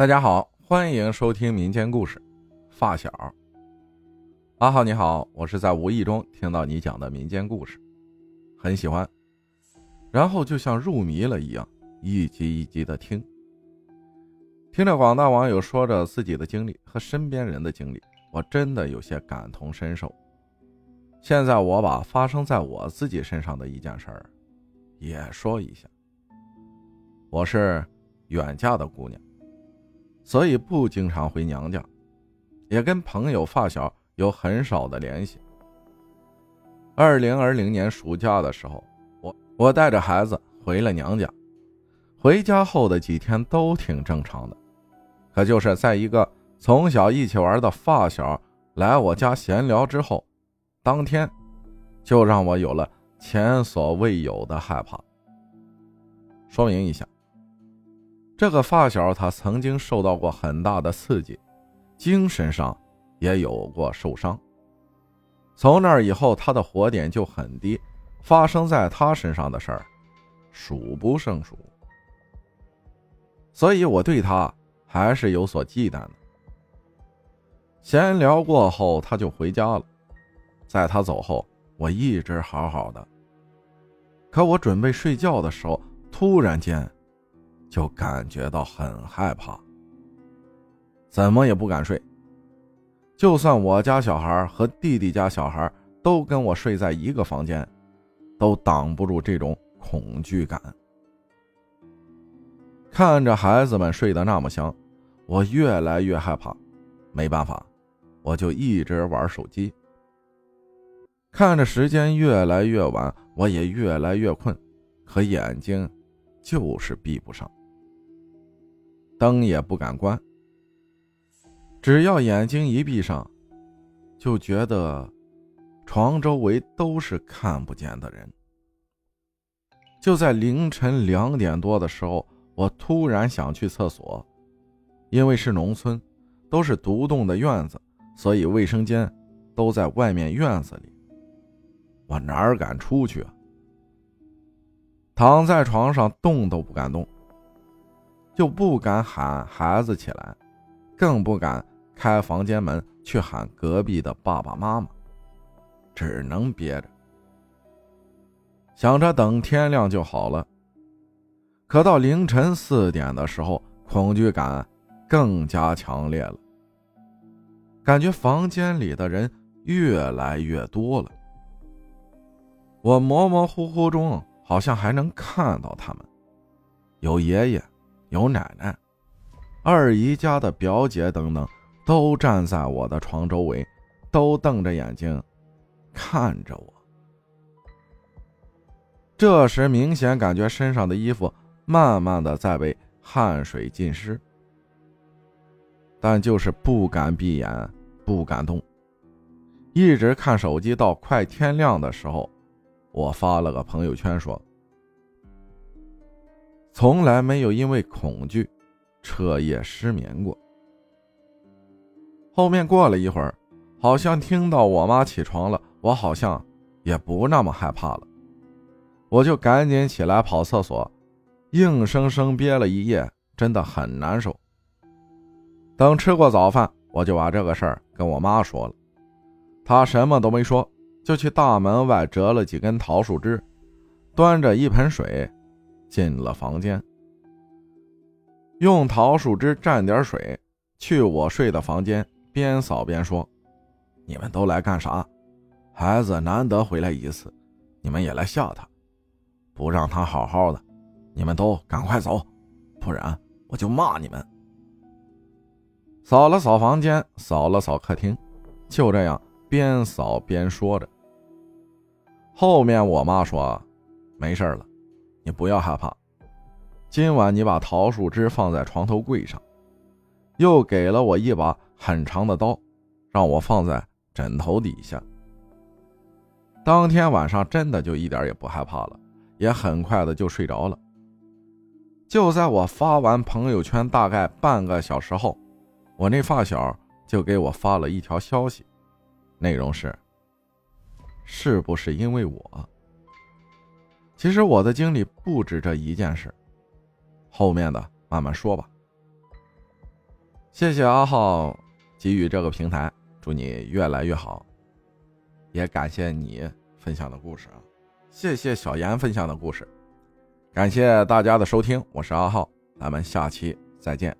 大家好，欢迎收听民间故事。发小，阿浩你好，我是在无意中听到你讲的民间故事，很喜欢，然后就像入迷了一样，一集一集的听。听着广大网友说着自己的经历和身边人的经历，我真的有些感同身受。现在我把发生在我自己身上的一件事儿也说一下。我是远嫁的姑娘。所以不经常回娘家，也跟朋友发小有很少的联系。二零二零年暑假的时候，我我带着孩子回了娘家。回家后的几天都挺正常的，可就是在一个从小一起玩的发小来我家闲聊之后，当天就让我有了前所未有的害怕。说明一下。这个发小他曾经受到过很大的刺激，精神上也有过受伤。从那以后，他的火点就很低，发生在他身上的事儿数不胜数。所以我对他还是有所忌惮的。闲聊过后，他就回家了。在他走后，我一直好好的。可我准备睡觉的时候，突然间。就感觉到很害怕，怎么也不敢睡。就算我家小孩和弟弟家小孩都跟我睡在一个房间，都挡不住这种恐惧感。看着孩子们睡得那么香，我越来越害怕。没办法，我就一直玩手机。看着时间越来越晚，我也越来越困，可眼睛就是闭不上。灯也不敢关，只要眼睛一闭上，就觉得床周围都是看不见的人。就在凌晨两点多的时候，我突然想去厕所，因为是农村，都是独栋的院子，所以卫生间都在外面院子里。我哪敢出去啊？躺在床上动都不敢动。就不敢喊孩子起来，更不敢开房间门去喊隔壁的爸爸妈妈，只能憋着，想着等天亮就好了。可到凌晨四点的时候，恐惧感更加强烈了，感觉房间里的人越来越多了。我模模糊糊中好像还能看到他们，有爷爷。有奶奶、二姨家的表姐等等，都站在我的床周围，都瞪着眼睛看着我。这时，明显感觉身上的衣服慢慢的在被汗水浸湿，但就是不敢闭眼，不敢动，一直看手机到快天亮的时候，我发了个朋友圈说。从来没有因为恐惧彻夜失眠过。后面过了一会儿，好像听到我妈起床了，我好像也不那么害怕了，我就赶紧起来跑厕所，硬生生憋了一夜，真的很难受。等吃过早饭，我就把这个事儿跟我妈说了，她什么都没说，就去大门外折了几根桃树枝，端着一盆水。进了房间，用桃树枝蘸点水，去我睡的房间，边扫边说：“你们都来干啥？孩子难得回来一次，你们也来吓他，不让他好好的，你们都赶快走，不然我就骂你们。”扫了扫房间，扫了扫客厅，就这样边扫边说着。后面我妈说：“没事了。”你不要害怕，今晚你把桃树枝放在床头柜上，又给了我一把很长的刀，让我放在枕头底下。当天晚上真的就一点也不害怕了，也很快的就睡着了。就在我发完朋友圈大概半个小时后，我那发小就给我发了一条消息，内容是：是不是因为我？其实我的经历不止这一件事，后面的慢慢说吧。谢谢阿浩给予这个平台，祝你越来越好。也感谢你分享的故事啊，谢谢小严分享的故事，感谢大家的收听，我是阿浩，咱们下期再见。